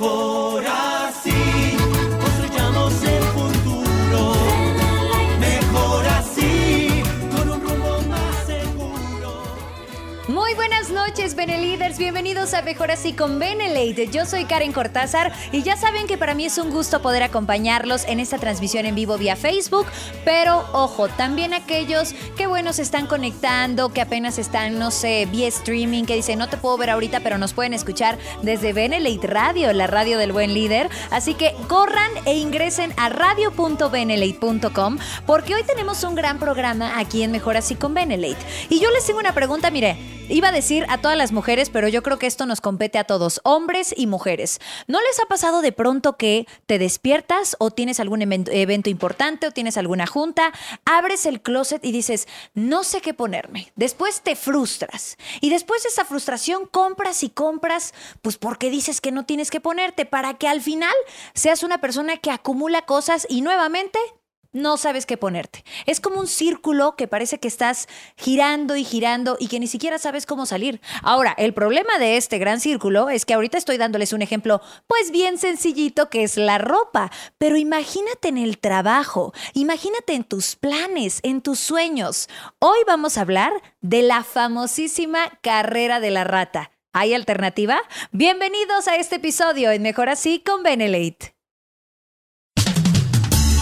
Mejor noches, Beneliders. Bienvenidos a Mejor Así con Benelate. Yo soy Karen Cortázar y ya saben que para mí es un gusto poder acompañarlos en esta transmisión en vivo vía Facebook. Pero ojo, también aquellos que, bueno, se están conectando, que apenas están, no sé, vía streaming, que dicen no te puedo ver ahorita, pero nos pueden escuchar desde Benelate Radio, la radio del buen líder. Así que corran e ingresen a radio.benelate.com porque hoy tenemos un gran programa aquí en Mejor Así con Benelate. Y yo les tengo una pregunta, mire. Iba a decir a todas las mujeres, pero yo creo que esto nos compete a todos, hombres y mujeres. ¿No les ha pasado de pronto que te despiertas o tienes algún evento, importante o tienes alguna junta, abres el closet y dices, no sé qué ponerme? Después te frustras y después de esa frustración compras y compras, pues porque dices que no tienes que ponerte para que al final seas una persona que acumula cosas y nuevamente no sabes qué ponerte. Es como un círculo que parece que estás girando y girando y que ni siquiera sabes cómo salir. Ahora, el problema de este gran círculo es que ahorita estoy dándoles un ejemplo, pues bien sencillito, que es la ropa. Pero imagínate en el trabajo, imagínate en tus planes, en tus sueños. Hoy vamos a hablar de la famosísima carrera de la rata. ¿Hay alternativa? Bienvenidos a este episodio en Mejor Así con Benelate.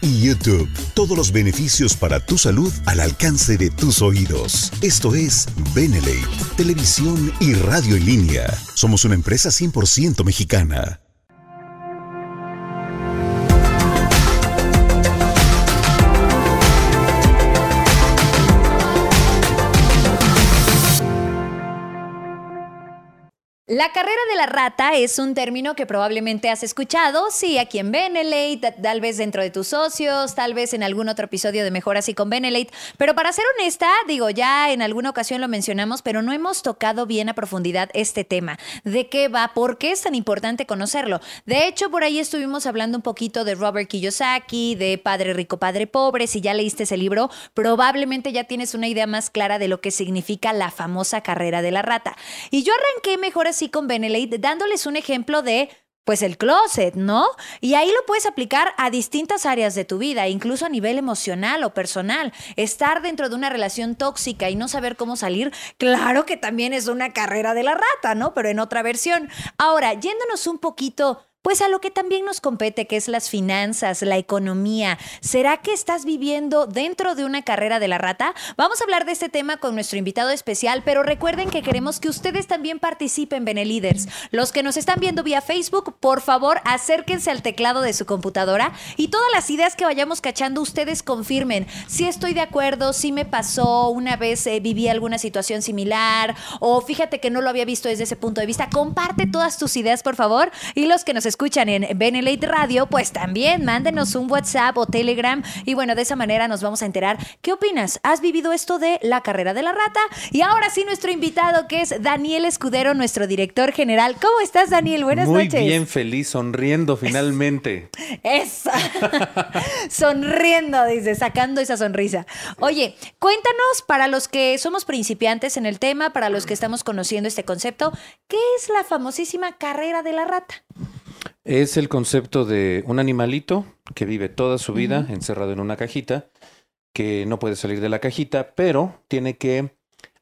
y YouTube. Todos los beneficios para tu salud al alcance de tus oídos. Esto es Benelate, televisión y radio en línea. Somos una empresa 100% mexicana. La carrera de la rata es un término que probablemente has escuchado, sí, aquí en Benelate, tal vez dentro de tus socios, tal vez en algún otro episodio de Mejor Así con Benelate. Pero para ser honesta, digo, ya en alguna ocasión lo mencionamos, pero no hemos tocado bien a profundidad este tema. ¿De qué va? ¿Por qué es tan importante conocerlo? De hecho, por ahí estuvimos hablando un poquito de Robert Kiyosaki, de Padre Rico, Padre Pobre. Si ya leíste ese libro, probablemente ya tienes una idea más clara de lo que significa la famosa carrera de la rata. Y yo arranqué Mejor Así con Benelate dándoles un ejemplo de pues el closet, ¿no? Y ahí lo puedes aplicar a distintas áreas de tu vida, incluso a nivel emocional o personal. Estar dentro de una relación tóxica y no saber cómo salir, claro que también es una carrera de la rata, ¿no? Pero en otra versión. Ahora, yéndonos un poquito pues a lo que también nos compete, que es las finanzas, la economía. ¿Será que estás viviendo dentro de una carrera de la rata? Vamos a hablar de este tema con nuestro invitado especial, pero recuerden que queremos que ustedes también participen, Beneliders. Los que nos están viendo vía Facebook, por favor, acérquense al teclado de su computadora y todas las ideas que vayamos cachando, ustedes confirmen si estoy de acuerdo, si me pasó, una vez eh, viví alguna situación similar, o fíjate que no lo había visto desde ese punto de vista. Comparte todas tus ideas, por favor, y los que nos escuchan en Benelate Radio, pues también mándenos un WhatsApp o Telegram y bueno, de esa manera nos vamos a enterar. ¿Qué opinas? ¿Has vivido esto de la carrera de la rata? Y ahora sí, nuestro invitado que es Daniel Escudero, nuestro director general. ¿Cómo estás, Daniel? Buenas Muy noches. bien, feliz, sonriendo finalmente. Eso. Sonriendo, dice, sacando esa sonrisa. Oye, cuéntanos para los que somos principiantes en el tema, para los que estamos conociendo este concepto, ¿qué es la famosísima carrera de la rata? Es el concepto de un animalito que vive toda su vida encerrado en una cajita, que no puede salir de la cajita, pero tiene que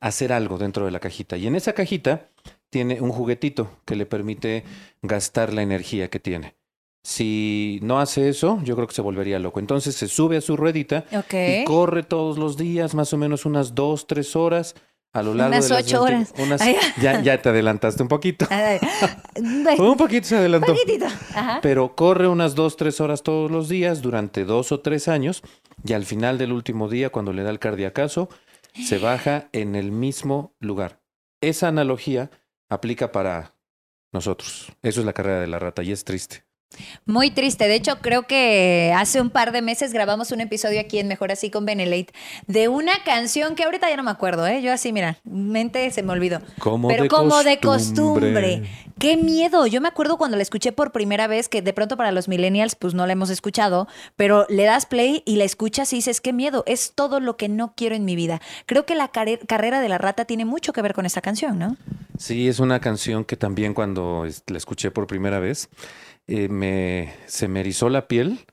hacer algo dentro de la cajita. Y en esa cajita tiene un juguetito que le permite gastar la energía que tiene. Si no hace eso, yo creo que se volvería loco. Entonces se sube a su ruedita y corre todos los días, más o menos unas dos, tres horas a lo largo Unas de las ocho 20 horas. unas- ya, ya te adelantaste un poquito. Un poquito se adelantó. poquitito. Ajá. Pero corre unas dos, tres horas todos los días durante dos o tres años y al final del último día, cuando le da el cardiacazo, se baja en el mismo lugar. Esa analogía aplica para nosotros. Eso es la carrera de la rata y es triste. Muy triste. De hecho, creo que hace un par de meses grabamos un episodio aquí en Mejor Así con Benelate de una canción que ahorita ya no me acuerdo, ¿eh? Yo así, mira, mente se me olvidó. Como Pero de como de costumbre. Qué miedo. Yo me acuerdo cuando la escuché por primera vez, que de pronto para los millennials, pues no la hemos escuchado, pero le das play y la escuchas y dices, qué miedo. Es todo lo que no quiero en mi vida. Creo que la carrera de la rata tiene mucho que ver con esta canción, ¿no? Sí, es una canción que también cuando la escuché por primera vez, eh, me, se me erizó la piel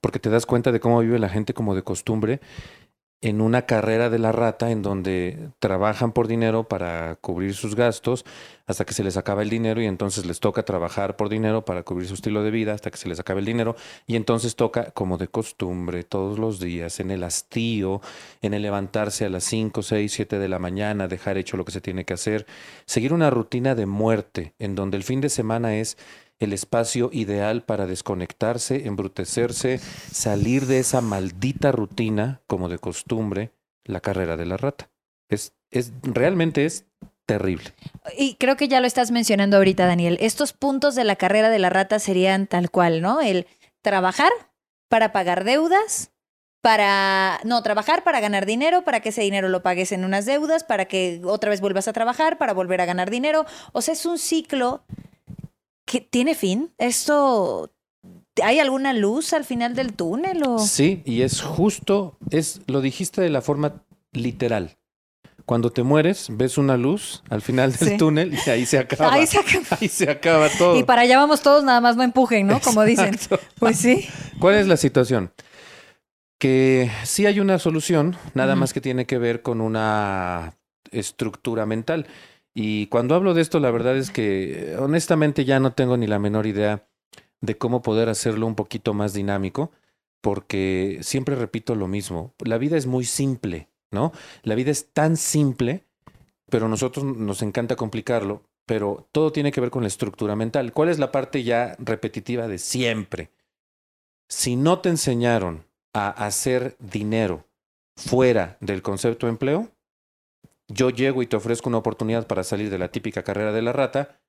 porque te das cuenta de cómo vive la gente como de costumbre en una carrera de la rata en donde trabajan por dinero para cubrir sus gastos hasta que se les acaba el dinero y entonces les toca trabajar por dinero para cubrir su estilo de vida hasta que se les acabe el dinero y entonces toca como de costumbre todos los días en el hastío, en el levantarse a las 5, 6, 7 de la mañana, dejar hecho lo que se tiene que hacer, seguir una rutina de muerte en donde el fin de semana es el espacio ideal para desconectarse, embrutecerse, salir de esa maldita rutina, como de costumbre, la carrera de la rata. Es, es, realmente es terrible. Y creo que ya lo estás mencionando ahorita, Daniel. Estos puntos de la carrera de la rata serían tal cual, ¿no? El trabajar para pagar deudas, para, no, trabajar para ganar dinero, para que ese dinero lo pagues en unas deudas, para que otra vez vuelvas a trabajar, para volver a ganar dinero. O sea, es un ciclo que tiene fin. Esto, ¿hay alguna luz al final del túnel? O... Sí, y es justo, es, lo dijiste de la forma literal. Cuando te mueres, ves una luz al final del Sí. túnel y ahí se acaba. Ahí se acaba. Ahí se acaba todo. Y para allá vamos todos, nada más no empujen, ¿no? Como dicen. Pues sí. ¿Cuál es la situación? Que sí hay una solución, nada más que tiene que ver con una estructura mental. Y cuando hablo de esto, la verdad es que honestamente ya no tengo ni la menor idea de cómo poder hacerlo un poquito más dinámico, porque siempre repito lo mismo. La vida es muy simple, ¿no? La vida es tan simple, pero nosotros nos encanta complicarlo, pero todo tiene que ver con la estructura mental. ¿Cuál es la parte ya repetitiva de siempre? Si no te enseñaron a hacer dinero fuera del concepto de empleo, yo llego y te ofrezco una oportunidad para salir de la típica carrera de la rata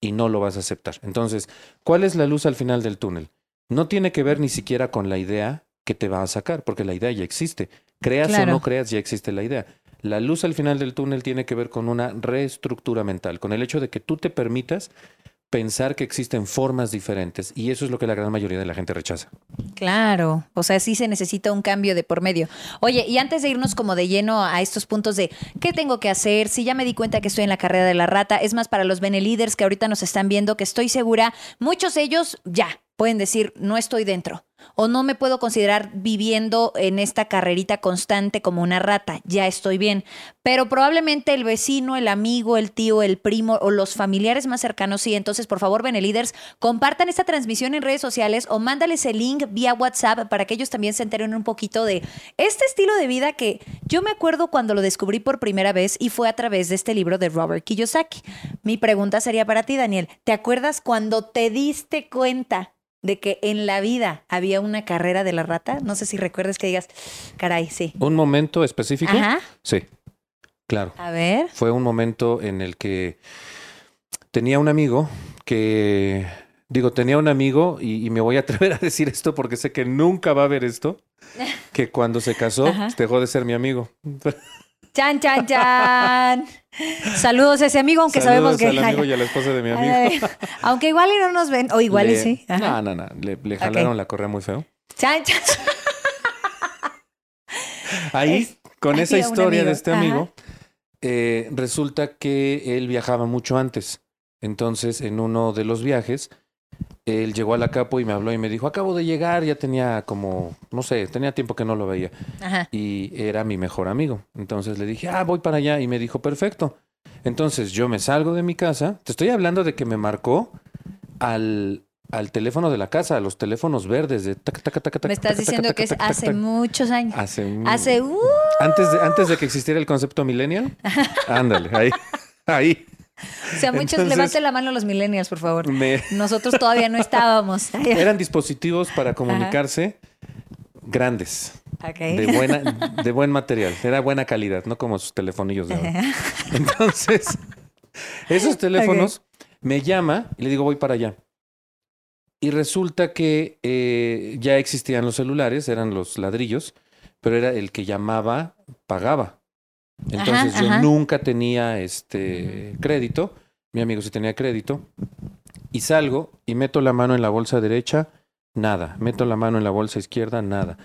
y no lo vas a aceptar. Entonces, ¿cuál es la luz al final del túnel? No tiene que ver ni siquiera con la idea que te va a sacar, porque la idea ya existe. Creas Claro. o no creas, ya existe la idea. La luz al final del túnel tiene que ver con una reestructura mental, con el hecho de que tú te permitas pensar que existen formas diferentes y eso es lo que la gran mayoría de la gente rechaza. Claro, o sea, sí se necesita un cambio de por medio. Oye, y antes de irnos como de lleno a estos puntos de qué tengo que hacer, si ya me di cuenta que estoy en la carrera de la rata, es más para los Benelíderes que ahorita nos están viendo, que estoy segura, muchos ellos ya pueden decir, no estoy dentro. O no me puedo considerar viviendo en esta carrerita constante como una rata, ya estoy bien. Pero probablemente el vecino, el amigo, el tío, el primo o los familiares más cercanos sí. Entonces, por favor, Benelíderes, compartan esta transmisión en redes sociales o mándales el link vía WhatsApp para que ellos también se enteren un poquito de este estilo de vida que yo me acuerdo cuando lo descubrí por primera vez y fue a través de este libro de Robert Kiyosaki. Mi pregunta sería para ti, Daniel. ¿Te acuerdas cuando te diste cuenta de que en la vida había una carrera de la rata? No sé si recuerdas que digas, caray, sí. ¿Un momento específico? Ajá. Sí, claro. A ver. Fue un momento en el que tenía un amigo que, digo, tenía un amigo, y, y me voy a atrever a decir esto porque sé que nunca va a ver esto, que cuando se casó Ajá. dejó de ser mi amigo. Chan, chan, chan. Saludos a ese amigo, aunque sabemos que al amigo y a la esposa de mi amigo. Ay, aunque igual y no nos ven, o igual y sí. Ajá. No, no, no. Le, le jalaron la correa muy feo. Chan, chan. Ahí, Es- con esa historia de este Ajá. amigo, eh, resulta que él viajaba mucho antes. Entonces, en uno de los viajes, él llegó a la capo y me habló y me dijo, acabo de llegar, ya tenía como, no sé, tenía tiempo que no lo veía. Ajá. Y era mi mejor amigo. Entonces le dije, ah, voy para allá. Y me dijo, perfecto. Entonces yo me salgo de mi casa. Te estoy hablando de que me marcó al, al teléfono de la casa, a los teléfonos verdes de tac, tac, tac, tac, Me estás diciendo que es hace muchos años. Hace, Hace, uh, antes de, antes de que existiera el concepto millennial. Ándale, ahí. Ahí. O sea, muchos, Entonces- levanten la mano los millennials, por favor. Me- Nosotros todavía no estábamos. eran dispositivos para comunicarse grandes, de, buena, de buen material. Era buena calidad, no como sus telefonillos de ahora. Entonces, esos teléfonos Me llama y le digo, voy para allá. Y resulta que eh, ya existían los celulares, eran los ladrillos, pero era el que llamaba, pagaba. Entonces Ajá, yo ajá. nunca tenía este crédito, mi amigo sí tenía crédito, y salgo y meto la mano en la bolsa derecha, nada. Meto la mano en la bolsa izquierda, nada.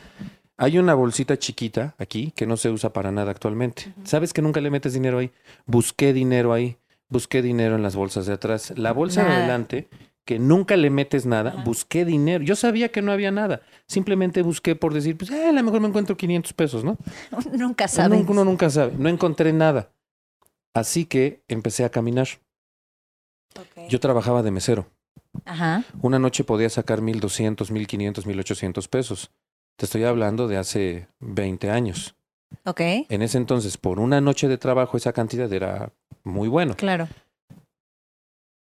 Hay una bolsita chiquita aquí que no se usa para nada actualmente. ¿Sabes que nunca le metes dinero ahí? Busqué dinero ahí, busqué dinero en las bolsas de atrás. La bolsa de adelante, que nunca le metes nada, busqué dinero. Yo sabía que no había nada. Simplemente busqué por decir, pues eh, a lo mejor me encuentro 500 pesos, ¿no? Nunca Uno, sabes. uno nunca sabe. No encontré nada. Así que empecé a caminar. Yo trabajaba de mesero. Ajá. Una noche podía sacar 1200, 1500, 1800 pesos. Te estoy hablando de hace 20 años. Ok. En ese entonces, por una noche de trabajo, esa cantidad era muy bueno. Claro.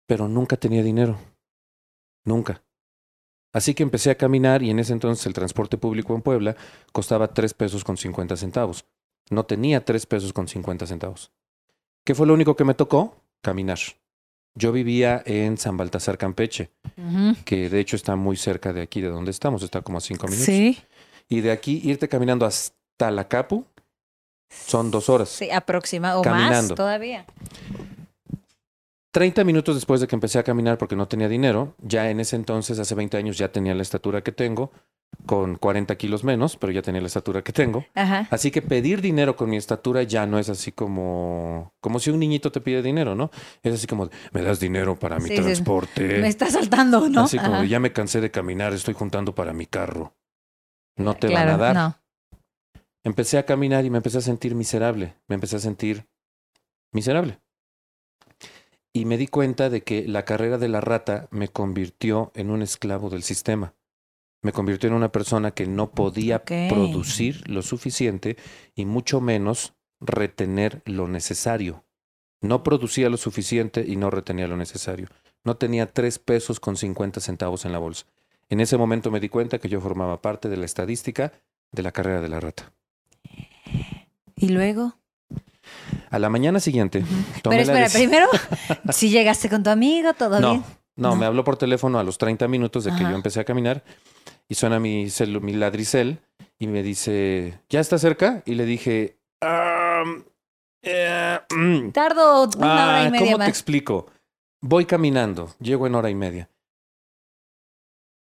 Pero nunca tenía dinero. Nunca. Así que empecé a caminar y en ese entonces el transporte público en Puebla costaba 3 pesos con 50 centavos. No tenía 3 pesos con 50 centavos. ¿Qué fue lo único que me tocó? Caminar. Yo vivía en San Baltasar, Campeche, que de hecho está muy cerca de aquí, de donde estamos, está como a 5 minutos. Sí. Y de aquí irte caminando hasta la Capu son dos horas. Sí, aproximado. O más Caminando. todavía. 30 minutos después de que empecé a caminar porque no tenía dinero, ya en ese entonces, hace 20 años, ya tenía la estatura que tengo, con 40 kilos menos, pero ya tenía la estatura que tengo. Ajá. Así que pedir dinero con mi estatura ya no es así como, como si un niñito te pide dinero, ¿no? Es así como, me das dinero para mi Sí, sí. transporte. Me está saltando, ¿no? Así como, Ajá. ya me cansé de caminar, estoy juntando para mi carro. No te claro, van a dar. No. Empecé a caminar y me empecé a sentir miserable. Me empecé a sentir miserable. Y me di cuenta de que la carrera de la rata me convirtió en un esclavo del sistema. Me convirtió en una persona que no podía producir lo suficiente y mucho menos retener lo necesario. No producía lo suficiente y no retenía lo necesario. No tenía tres pesos con 50 centavos en la bolsa. En ese momento me di cuenta que yo formaba parte de la estadística de la carrera de la rata. Y luego. A la mañana siguiente, tomé Pero espera, primero, si llegaste con tu amigo, todo No, bien. no, No. me habló por teléfono a los 30 minutos de que Ajá. yo empecé a caminar y suena mi, celu- mi ladricel y me dice, ¿ya está cerca? Y le dije, "Am, eh, mm, Tardo una hora ah, y media ¿cómo te explico? Voy caminando, llego en hora y media.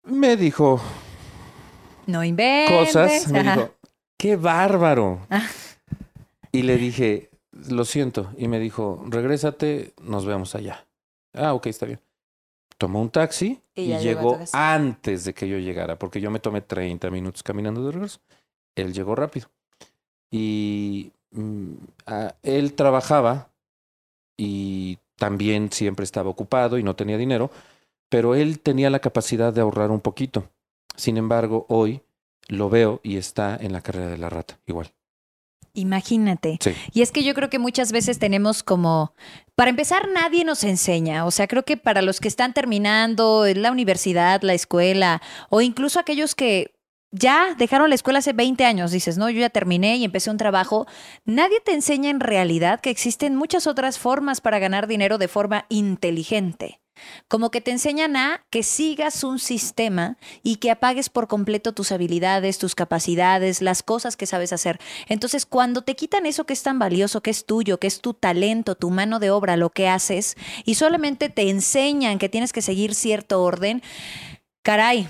Me dijo No inventes. cosas, me Ajá. dijo, ¡qué bárbaro! Ah. Y le dije, lo siento. Y me dijo, regrésate, nos vemos allá. Ah, ok, está bien. Tomó un taxi Y y, llegó antes de que yo llegara, porque yo me tomé 30 minutos caminando de regreso. Él llegó rápido. Y mm, él trabajaba y también siempre estaba ocupado y no tenía dinero, pero él tenía la capacidad de ahorrar un poquito. Sin embargo, hoy lo veo y está en la carrera de la rata, igual. Imagínate. Sí. Y es que yo creo que muchas veces tenemos como, para empezar, nadie nos enseña. O sea, creo que para los que están terminando la universidad, la escuela, o incluso aquellos que ya dejaron la escuela hace 20 años, dices, no, yo ya terminé y empecé un trabajo, nadie te enseña en realidad que existen muchas otras formas para ganar dinero de forma inteligente. Como que te enseñan a que sigas un sistema y que apagues por completo tus habilidades, tus capacidades, las cosas que sabes hacer. Entonces, cuando te quitan eso que es tan valioso, que es tuyo, que es tu talento, tu mano de obra, lo que haces, y solamente te enseñan que tienes que seguir cierto orden, caray.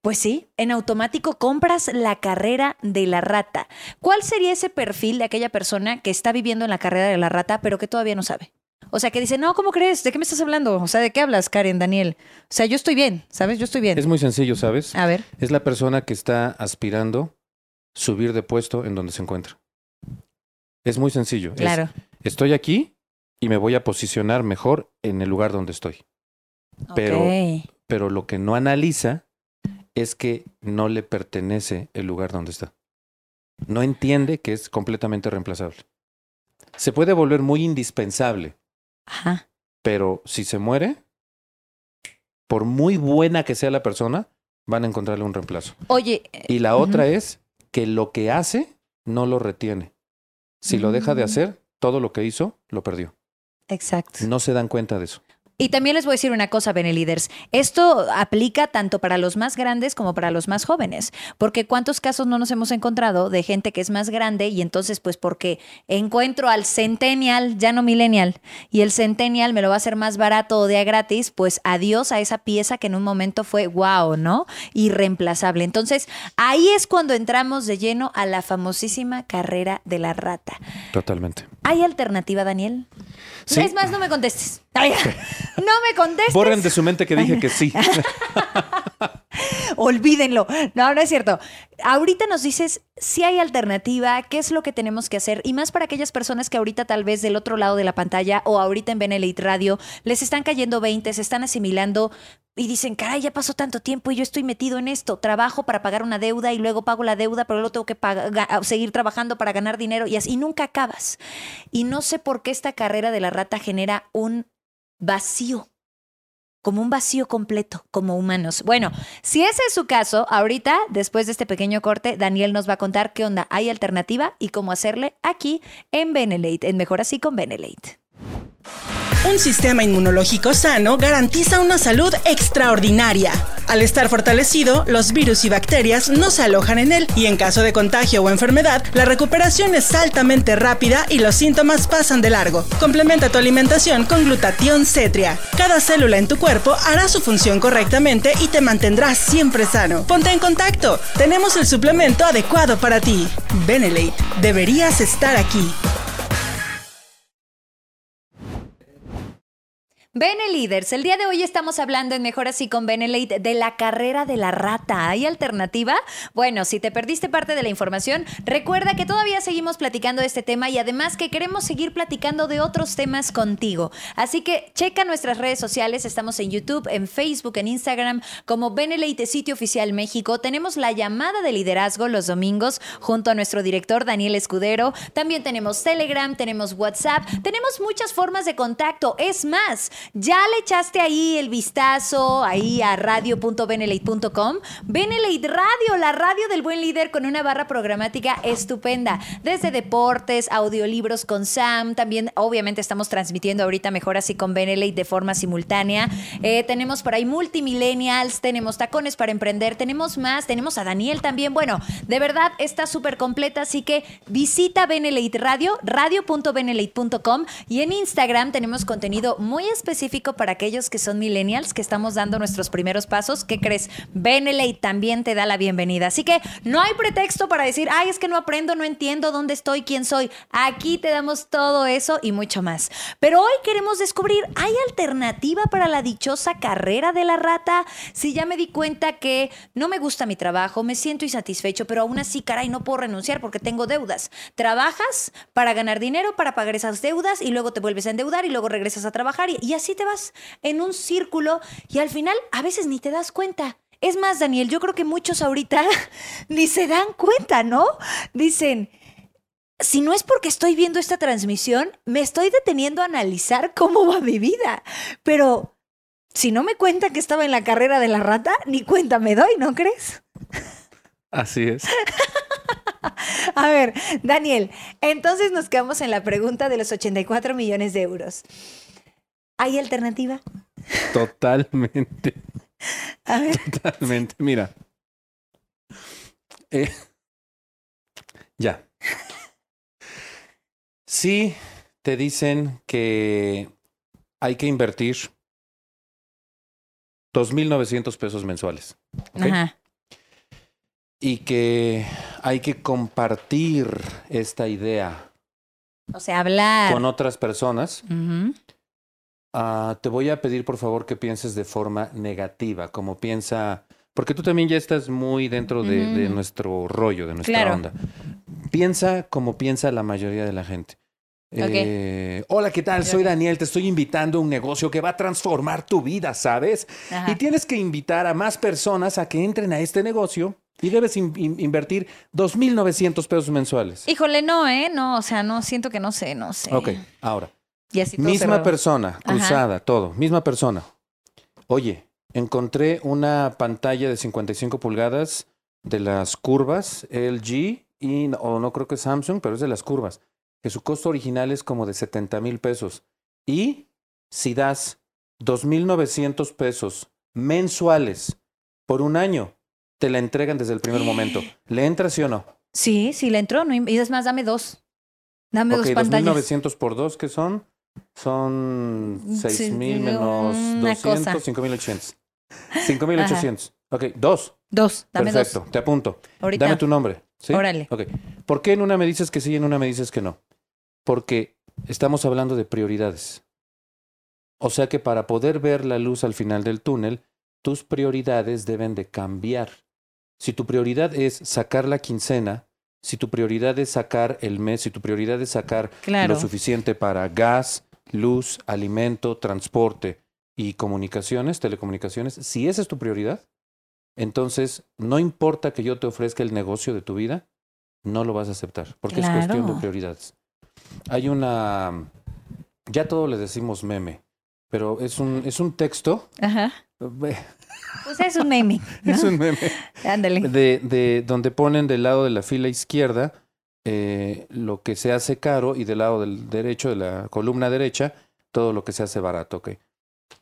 Pues sí, en automático compras la carrera de la rata. ¿Cuál sería ese perfil de aquella persona que está viviendo en la carrera de la rata, pero que todavía no sabe? O sea, que dice, no, ¿cómo crees? ¿De qué me estás hablando? O sea, ¿de qué hablas, Karen, Daniel? O sea, yo estoy bien, ¿sabes? Yo estoy bien. Es muy sencillo, ¿sabes? A ver. Es la persona que está aspirando subir de puesto en donde se encuentra. Es muy sencillo. Es, Claro. estoy aquí y me voy a posicionar mejor en el lugar donde estoy. pero-. Pero lo que no analiza es que no le pertenece el lugar donde está. No entiende que es completamente reemplazable. Se puede volver muy indispensable, Ajá. pero si se muere, por muy buena que sea la persona, van a encontrarle un reemplazo. Oye, eh, Y la Ujú. otra es que lo que hace no lo retiene. Si lo deja de Mm. hacer, todo lo que hizo lo perdió. exacto. No se dan cuenta de eso. Y también les voy a decir una cosa, Beneliders. Esto aplica tanto para los más grandes como para los más jóvenes. Porque cuántos casos no nos hemos encontrado de gente que es más grande y entonces, pues, porque encuentro al centennial, ya no millennial, y el centennial me lo va a hacer más barato o de a gratis, pues adiós a esa pieza que en un momento fue wow, ¿no? Irreemplazable. Entonces, ahí es cuando entramos de lleno a la famosísima carrera de la rata. Totalmente. ¿Hay alternativa, Daniel? Sí. Es más, no me contestes. Ay, no me contestes. Borren de su mente que dije que sí. Olvídenlo. No, no es cierto. Ahorita nos dices si hay alternativa, qué es lo que tenemos que hacer y más para aquellas personas que ahorita tal vez del otro lado de la pantalla o ahorita en Benelite Radio les están cayendo 20, se están asimilando y dicen, caray, ya pasó tanto tiempo y yo estoy metido en esto. Trabajo para pagar una deuda y luego pago la deuda, pero luego tengo que pagar- ga- seguir trabajando para ganar dinero y así y nunca acabas. Y no sé por qué esta carrera de la rata genera un vacío como un vacío completo, como humanos. Bueno, si ese es su caso, ahorita, después de este pequeño corte, Daniel nos va a contar qué onda, hay alternativa y cómo hacerle aquí en Benelate, en Mejor Así con Benelate. Un sistema inmunológico sano garantiza una salud extraordinaria. Al estar fortalecido, los virus y bacterias no se alojan en él y en caso de contagio o enfermedad, la recuperación es altamente rápida y los síntomas pasan de largo. Complementa tu alimentación con glutatión cetria. Cada célula en tu cuerpo hará su función correctamente y te mantendrás siempre sano. Ponte en contacto. Tenemos el suplemento adecuado para ti. Benelate, deberías estar aquí. Beneliders, el día de hoy estamos hablando en Mejor Así con Benelate de la carrera de la rata. ¿Hay alternativa? Bueno, si te perdiste parte de la información, recuerda que todavía seguimos platicando de este tema y además que queremos seguir platicando de otros temas contigo. Así que checa nuestras redes sociales, estamos en YouTube, en Facebook, en Instagram, como Benelate Sitio Oficial México. Tenemos la llamada de liderazgo los domingos junto a nuestro director Daniel Escudero. También tenemos Telegram, tenemos WhatsApp, tenemos muchas formas de contacto. Es más, ya le echaste ahí el vistazo ahí a radio.benelate.com. Benelate Radio, la radio del buen líder con una barra programática estupenda. Desde deportes, audiolibros con Sam, también obviamente estamos transmitiendo ahorita mejor así con Benelate de forma simultánea. Eh, tenemos por ahí multimillennials, tenemos tacones para emprender, tenemos más, tenemos a Daniel también. Bueno, de verdad está súper completa, así que visita Benelate Radio, radio.benelate.com y en Instagram tenemos contenido muy específico para aquellos que son millennials, que estamos dando nuestros primeros pasos. ¿Qué crees? Benelate también te da la bienvenida. Así que no hay pretexto para decir, ay, es que no aprendo, no entiendo dónde estoy, quién soy. Aquí te damos todo eso y mucho más. Pero hoy queremos descubrir, ¿hay alternativa para la dichosa carrera de la rata? Si ya me di cuenta que no me gusta mi trabajo, me siento insatisfecho, pero aún así, caray, no puedo renunciar porque tengo deudas. Trabajas para ganar dinero, para pagar esas deudas y luego te vuelves a endeudar y luego regresas a trabajar y, y así te vas en un círculo y al final a veces ni te das cuenta. Es más, Daniel, yo creo que muchos ahorita ni se dan cuenta, ¿no? Dicen, si no es porque estoy viendo esta transmisión, me estoy deteniendo a analizar cómo va mi vida. Pero si no me cuentan que estaba en la carrera de la rata, ni cuenta me doy, ¿no crees? Así es. A ver, Daniel, entonces nos quedamos en la pregunta de los 84 millones de euros. ¿Hay alternativa? Totalmente. A ver, Totalmente. Mira. Eh, ya. Sí, te dicen que hay que invertir 2.900 pesos mensuales. ¿ok? ajá. Y que hay que compartir esta idea O sea, hablar. con otras personas. Ujú. Ah, te voy a pedir por favor que pienses de forma negativa, como piensa, porque tú también ya estás muy dentro de, nuestro rollo, de nuestra Claro. onda. Piensa como piensa la mayoría de la gente. Eh, Hola, ¿qué tal? Soy. Daniel, te estoy invitando a un negocio que va a transformar tu vida, ¿sabes? Ajá. Y tienes que invitar a más personas a que entren a este negocio y debes in- in- invertir 2.900 pesos mensuales. Híjole, no, ¿eh? No, o sea, no, siento que no sé, no sé. Ok, ahora. Y así todo Misma cerrado. persona, Ajá. cruzada, todo, misma persona. Oye, encontré una pantalla de 55 pulgadas de las curvas LG y, o no creo que es Samsung, pero es de las curvas, que su costo original es como de 70 mil pesos. Y si das 2.900 pesos mensuales por un año, te la entregan desde el primer momento. ¿Le entra sí o no? Sí, sí le entró. No, y es más, dame dos. Dame Ok, dos pantallas. 2.900 por dos, ¿qué son? Son Sí, 6.000 sí, menos una cosa. 200, 5.800. 5.800. Ok, dos. Dos, dame Perfecto, dos. te apunto. Ahorita. Dame tu nombre. ¿sí? Órale. Ok. ¿Por qué en una me dices que sí y en una me dices que no? Porque estamos hablando de prioridades. O sea que para poder ver la luz al final del túnel, tus prioridades deben de cambiar. Si tu prioridad es sacar la quincena, si tu prioridad es sacar el mes, si tu prioridad es sacar Claro. lo suficiente para gas, luz, alimento, transporte y comunicaciones, telecomunicaciones, si esa es tu prioridad, entonces no importa que yo te ofrezca el negocio de tu vida, no lo vas a aceptar, porque es cuestión de prioridades. Hay una, ya todo le decimos meme, pero es un, es un texto, Ajá. eh, Pues es un meme. ¿no? es un meme Ándale. de, de donde ponen del lado de la fila izquierda eh, lo que se hace caro y del lado del derecho, de la columna derecha, todo lo que se hace barato. ok.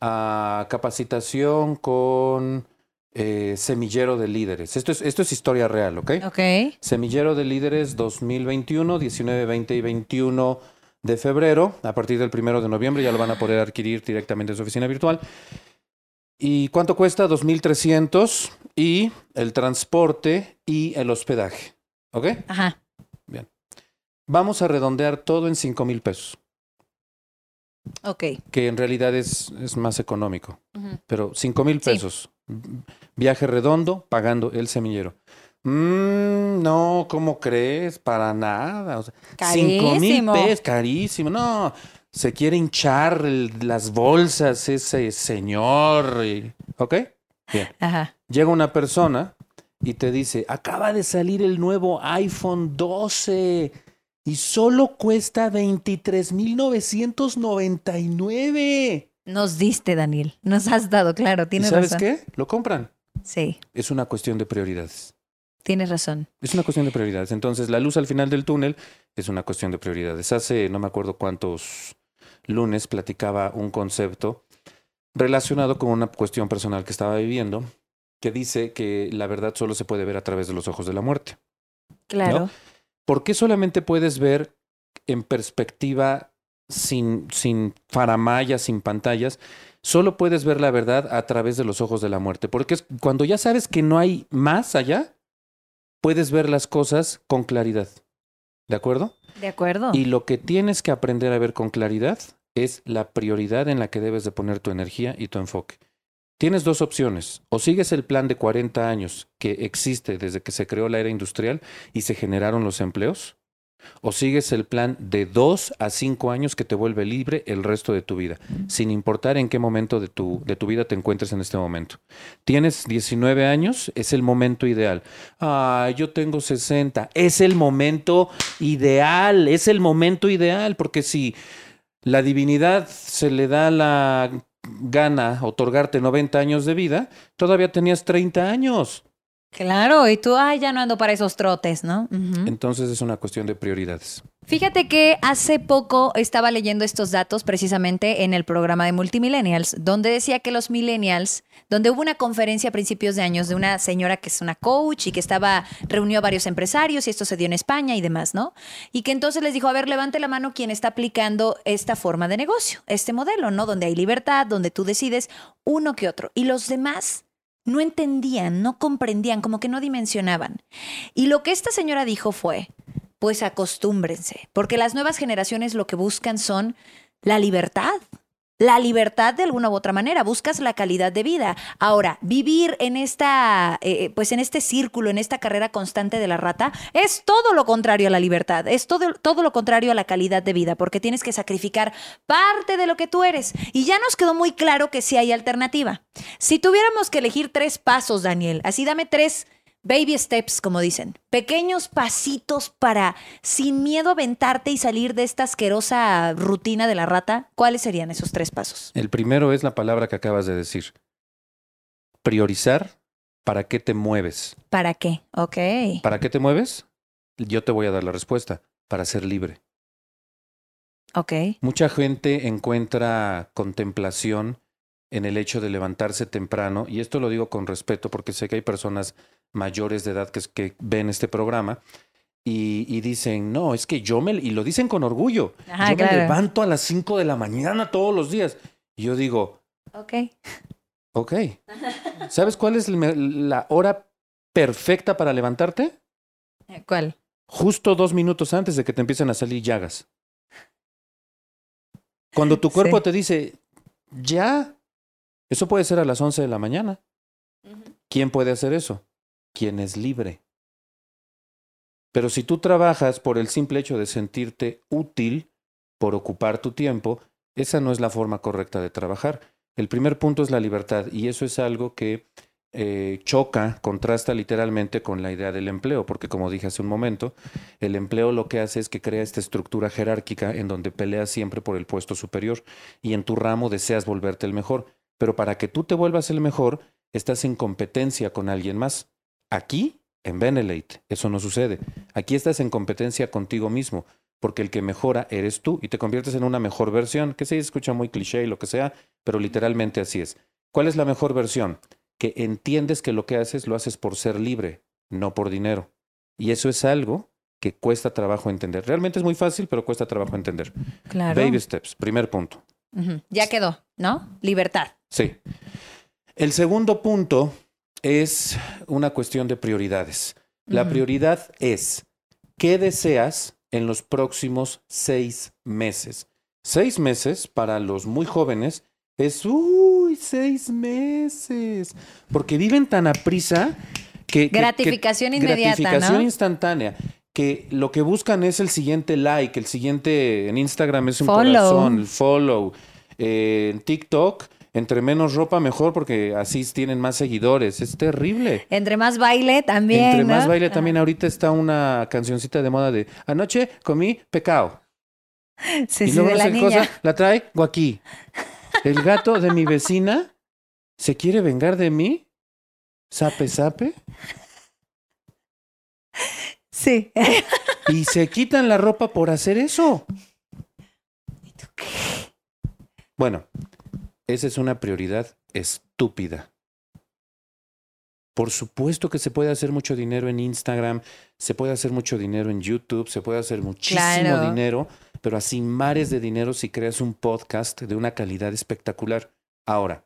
Ah, capacitación con eh, semillero de líderes. Esto es, esto es historia real, ¿ok? Ok. Semillero de líderes 2021, 19, 20 y 21 de febrero. A partir del primero de noviembre ya lo van a poder adquirir directamente en su oficina virtual. ¿Y cuánto cuesta? 2.300 y el transporte y el hospedaje. ¿Ok? Ajá. Vamos a redondear todo en 5 mil pesos, Ok. que en realidad es, es más económico. Pero 5 mil Sí. pesos. Viaje redondo pagando el semillero. Mm, no, ¿cómo crees? Para nada. O sea, cinco mil Carísimo. pesos, carísimo. No, se quiere hinchar el- las bolsas ese señor. y- ¿Ok? Bien. Ajá. Llega una persona y te dice, acaba de salir el nuevo iPhone 12 y solo cuesta 23.999. Nos diste, Daniel. Nos has dado, claro. ¿Y Tienes sabes razón. qué? Lo compran. Sí, Es una cuestión de prioridades. tienes razón. Es una cuestión de prioridades. Entonces, la luz al final del túnel es una cuestión de prioridades. Hace no me acuerdo cuántos lunes platicaba un concepto relacionado con una cuestión personal que estaba viviendo, que dice que la verdad solo se puede ver a través de los ojos de la muerte. Claro. ¿Por qué solamente puedes ver en perspectiva sin, sin faramaya, sin pantallas? Solo puedes ver la verdad a través de los ojos de la muerte. Porque es cuando ya sabes que no hay más allá, puedes ver las cosas con claridad. ¿De acuerdo? De acuerdo. Y lo que tienes que aprender a ver con claridad es la prioridad en la que debes de poner tu energía y tu enfoque. Tienes dos opciones. O sigues el plan de 40 años que existe desde que se creó la era industrial y se generaron los empleos. O sigues el plan de 2 a 5 años que te vuelve libre el resto de tu vida, sin importar en qué momento de tu, de tu vida te encuentres en este momento. Tienes 19 años, es el momento ideal. Ah, yo tengo 60, es el momento ideal, es el momento ideal, porque si la divinidad se le da la gana otorgarte 90 años de vida, todavía tenías 30 años. Claro, y tú, ay, ya no ando para esos trotes, ¿no? Entonces es una cuestión de prioridades. Fíjate que hace poco estaba leyendo estos datos precisamente en el programa de Multimillennials, donde decía que los millennials, donde hubo una conferencia a principios de años de una señora que es una coach y que estaba, reunió a varios empresarios y esto se dio en España y demás, ¿no? Y que entonces les dijo, a ver, levante la mano quien está aplicando esta forma de negocio, este modelo, ¿no? Donde hay libertad, donde tú decides uno que otro. Y los demás no entendían, no comprendían, como que no dimensionaban. Y lo que esta señora dijo fue, pues acostúmbrense, porque las nuevas generaciones lo que buscan son la libertad. La libertad de alguna u otra manera, buscas la calidad de vida. Ahora, vivir en esta, eh, pues en este círculo, en esta carrera constante de la rata, es todo lo contrario a la libertad, es todo, todo lo contrario a la calidad de vida, porque tienes que sacrificar parte de lo que tú eres. Y ya nos quedó muy claro que sí hay alternativa. Si tuviéramos que elegir tres pasos, Daniel, así dame tres Baby steps, como dicen. Pequeños pasitos para, sin miedo, aventarte y salir de esta asquerosa rutina de la rata. ¿Cuáles serían esos tres pasos? El primero es la palabra que acabas de decir. Priorizar para qué te mueves. ¿Para qué? Ok. ¿Para qué te mueves? Yo te voy a dar la respuesta. Para ser libre. Ok. Mucha gente encuentra contemplación en el hecho de levantarse temprano, y esto lo digo con respeto porque sé que hay personas mayores de edad que, que ven este programa y, y dicen, no, es que yo me, y lo dicen con orgullo, Ajá, yo claro. me levanto a las 5 de la mañana todos los días. Y yo digo, Ok. ok, ¿sabes cuál es la hora perfecta para levantarte? ¿Cuál? Justo dos minutos antes de que te empiecen a salir llagas. Cuando tu cuerpo Sí. te dice, ya, eso puede ser a las 11 de la mañana. ¿Quién puede hacer eso? Quien es libre. Pero si tú trabajas por el simple hecho de sentirte útil, por ocupar tu tiempo, esa no es la forma correcta de trabajar. El primer punto es la libertad y eso es algo que eh, choca, contrasta literalmente con la idea del empleo, porque como dije hace un momento, el empleo lo que hace es que crea esta estructura jerárquica en donde peleas siempre por el puesto superior y en tu ramo deseas volverte el mejor. Pero para que tú te vuelvas el mejor, estás en competencia con alguien más. Aquí, en Benelate, eso no sucede. Aquí estás en competencia contigo mismo, porque el que mejora eres tú y te conviertes en una mejor versión, que se escucha muy cliché y lo que sea, pero literalmente así es. ¿Cuál es la mejor versión? Que entiendes que lo que haces lo haces por ser libre, no por dinero. Y eso es algo que cuesta trabajo entender. Realmente es muy fácil, pero cuesta trabajo entender. Claro. Baby steps, primer punto. Ya quedó, ¿no? Libertad. Sí. El segundo punto es una cuestión de prioridades. La prioridad es qué deseas en los próximos seis meses. Seis meses para los muy jóvenes es, uy, seis meses. Porque viven tan a prisa que... que- que- Gratificación inmediata, Gratificación ¿no? instantánea. Que lo que buscan es el siguiente like, el siguiente en Instagram es un Follow. corazón, el follow. Eh, en TikTok, entre menos ropa mejor porque así tienen más seguidores. Es terrible. Entre más baile también. Entre más baile también ahorita está una cancioncita de moda de anoche comí pecado. Sí, y sí, luego de la niña. cosa, la trae aquí. El gato de mi vecina se quiere vengar de mí. Sape, sape. Sí. Y se quitan la ropa por hacer eso. Bueno, esa es una prioridad estúpida. Por supuesto que se puede hacer mucho dinero en Instagram, se puede hacer mucho dinero en YouTube, se puede hacer muchísimo Claro. dinero, pero así mares de dinero si creas un podcast de una calidad espectacular. Ahora,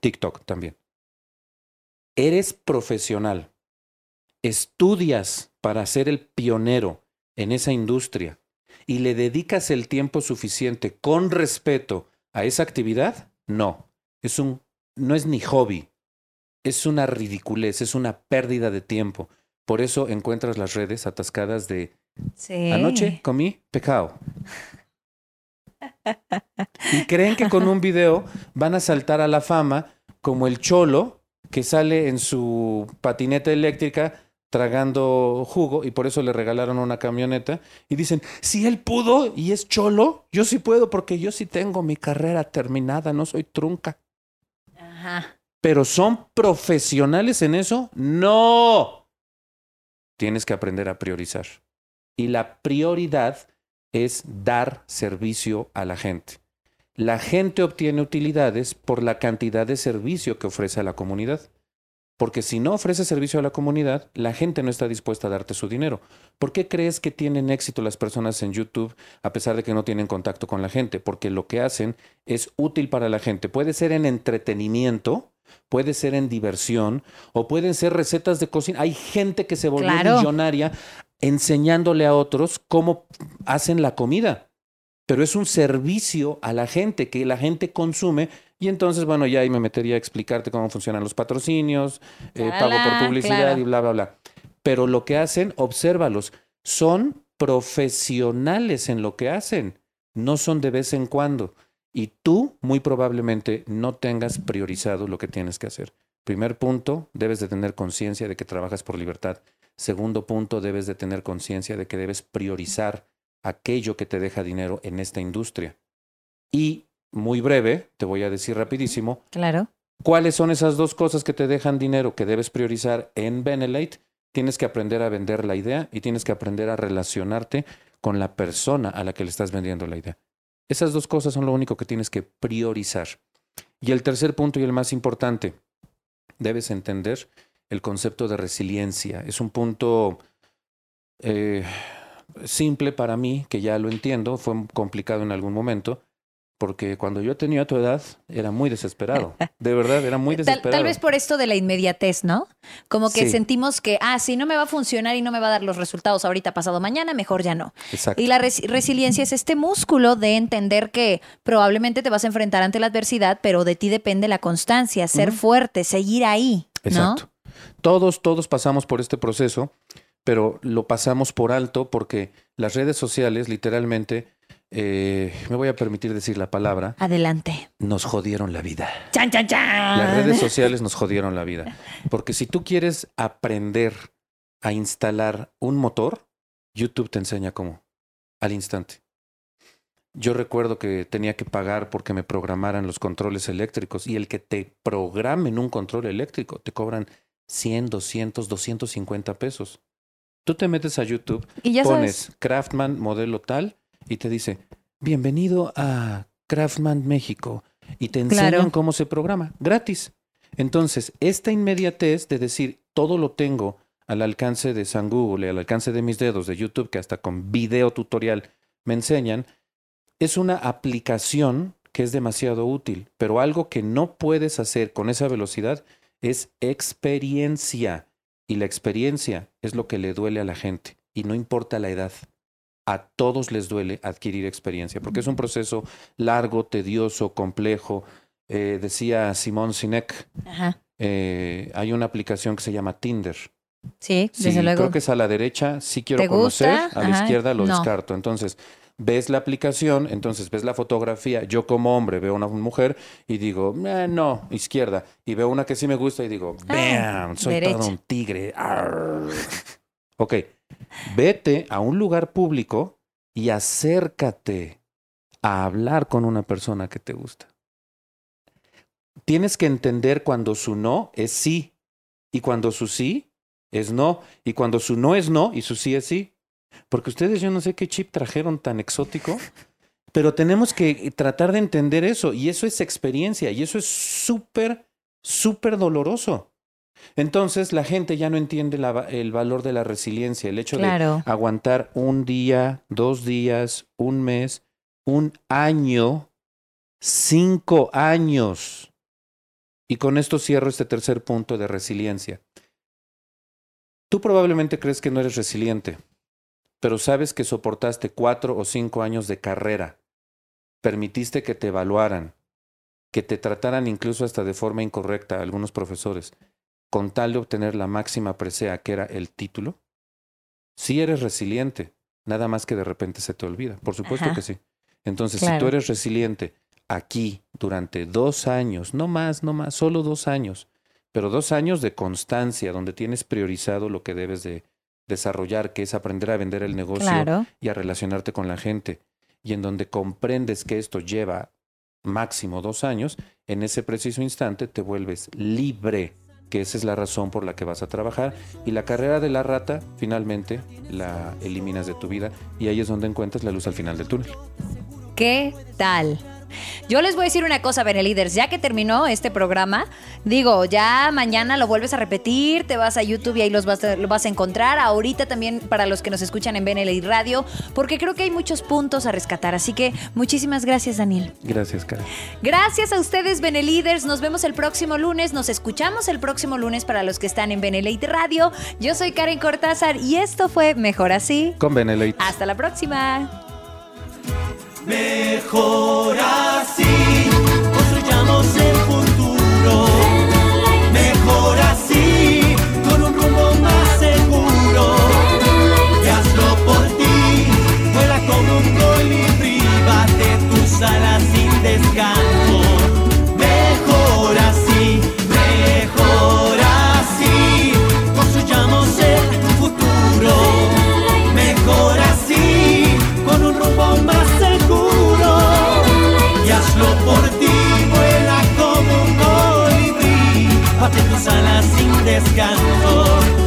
TikTok también. Eres profesional, estudias para ser el pionero en esa industria y le dedicas el tiempo suficiente con respeto a esa actividad, no. Es un, no es ni hobby. Es una ridiculez, es una pérdida de tiempo. Por eso encuentras las redes atascadas de Sí. anoche comí pecado. Y creen que con un video van a saltar a la fama como el cholo que sale en su patineta eléctrica tragando jugo y por eso le regalaron una camioneta y dicen, si él pudo y es cholo, yo sí puedo porque yo sí tengo mi carrera terminada, no soy trunca. Ajá. ¿Pero son profesionales en eso? No. Tienes que aprender a priorizar. Y la prioridad es dar servicio a la gente. La gente obtiene utilidades por la cantidad de servicio que ofrece a la comunidad. Porque si no ofrece servicio a la comunidad, la gente no está dispuesta a darte su dinero. ¿Por qué crees que tienen éxito las personas en YouTube a pesar de que no tienen contacto con la gente? Porque lo que hacen es útil para la gente. Puede ser en entretenimiento, puede ser en diversión o pueden ser recetas de cocina. Hay gente que se volvió Claro. millonaria enseñándole a otros cómo hacen la comida. Pero es un servicio a la gente que la gente consume y entonces, bueno, ya ahí me metería a explicarte cómo funcionan los patrocinios, eh, pago por publicidad claro. y bla, bla, bla. Pero lo que hacen, obsérvalos, son profesionales en lo que hacen, no son de vez en cuando. Y tú muy probablemente no tengas priorizado lo que tienes que hacer. Primer punto, debes de tener conciencia de que trabajas por libertad. Segundo punto, debes de tener conciencia de que debes priorizar aquello que te deja dinero en esta industria. Y muy breve, te voy a decir rapidísimo, Claro. ¿Cuáles son esas dos cosas que te dejan dinero que debes priorizar en Benelate? Tienes que aprender a vender la idea y tienes que aprender a relacionarte con la persona a la que le estás vendiendo la idea. Esas dos cosas son lo único que tienes que priorizar. Y el tercer punto y el más importante, debes entender el concepto de resiliencia. Es un punto eh, simple para mí, que ya lo entiendo, fue complicado en algún momento, porque cuando yo tenía tu edad era muy desesperado. De verdad, era muy Tal, desesperado. tal vez por esto de la inmediatez, ¿no? Como que Sí. sentimos que, ah, si no me va a funcionar y no me va a dar los resultados ahorita, pasado mañana, mejor ya no. Exacto. Y la resi- resiliencia es este músculo de entender que probablemente te vas a enfrentar ante la adversidad, pero de ti depende la constancia, ser fuerte, seguir ahí, ¿no? Exacto. Todos, todos pasamos por este proceso, pero lo pasamos por alto porque las redes sociales, literalmente, eh, me voy a permitir decir la palabra, Adelante. nos jodieron la vida. ¡Chan, chan, chan! Las redes sociales nos jodieron la vida. Porque si tú quieres aprender a instalar un motor, YouTube te enseña cómo, al instante. Yo recuerdo que tenía que pagar porque me programaran los controles eléctricos y el que te programen un control eléctrico te cobran 100, 200, 250 pesos. Tú te metes a YouTube, Y ya pones sabes. Craftman modelo tal y te dice, bienvenido a Craftman México. Y te enseñan Claro. cómo se programa, gratis. Entonces, esta inmediatez de decir, todo lo tengo al alcance de San Google, al alcance de mis dedos, de YouTube, que hasta con video tutorial me enseñan, es una aplicación que es demasiado útil, pero algo que no puedes hacer con esa velocidad es experiencia. Y la experiencia es lo que le duele a la gente. Y no importa la edad. A todos les duele adquirir experiencia, porque es un proceso largo, tedioso, complejo. Eh, decía Simón Sinek, Ajá. eh, hay una aplicación que se llama Tinder. Sí, Sí, desde luego. creo que es a la derecha, sí quiero ¿Te conocer, gusta? a la Ajá, izquierda lo no. descarto. Entonces, ves la aplicación, entonces ves la fotografía, yo como hombre veo una mujer y digo, "Eh, no, izquierda. Y veo una que sí me gusta y digo, Ah, bam, soy derecha. todo un tigre. Arr". ok, vete a un lugar público y acércate a hablar con una persona que te gusta. Tienes que entender cuando su no es sí y cuando su sí es no y cuando su no es no y su sí es sí. Porque ustedes yo no sé qué chip trajeron tan exótico, pero tenemos que tratar de entender eso y eso es experiencia y eso es súper, súper doloroso. Entonces la gente ya no entiende la el valor de la resiliencia, el hecho de aguantar un día, dos días, un mes, un año, cinco años. Y con esto cierro este tercer punto de resiliencia. Tú probablemente crees que no eres resiliente, pero sabes que soportaste cuatro o cinco años de carrera. Permitiste que te evaluaran, que te trataran incluso hasta de forma incorrecta algunos profesores, con tal de obtener la máxima presea que era el título. Sí eres resiliente, nada más que de repente se te olvida. Por supuesto Ajá. que sí. Entonces, si tú eres resiliente aquí durante dos años, no más, no más, solo dos años, pero dos años de constancia, donde tienes priorizado lo que debes de desarrollar, que es aprender a vender el negocio Claro. y a relacionarte con la gente, y en donde comprendes que esto lleva máximo dos años, en ese preciso instante te vuelves libre, que esa es la razón por la que vas a trabajar, y la carrera de la rata finalmente la eliminas de tu vida, y ahí es donde encuentras la luz al final del túnel. ¿Qué tal? Yo les voy a decir una cosa, Beneliders, ya que terminó este programa, digo, ya mañana lo vuelves a repetir, te vas a YouTube y ahí los vas a, lo vas a encontrar, ahorita también para los que nos escuchan en Benelid Radio, porque creo que hay muchos puntos a rescatar, así que muchísimas gracias, Daniel. Gracias, Karen. Gracias a ustedes, Beneliders. Nos vemos el próximo lunes. Nos escuchamos el próximo lunes para los que están en Benelite Radio. Yo soy Karen Cortázar y esto fue Mejor Así. Con Benelate. Hasta la próxima. Mejor así, construyamos el futuro. Mejor así, con un rumbo más seguro. Y hazlo por ti, vuela como un colibrí, bate tus alas sin descanso. descanso. Oh.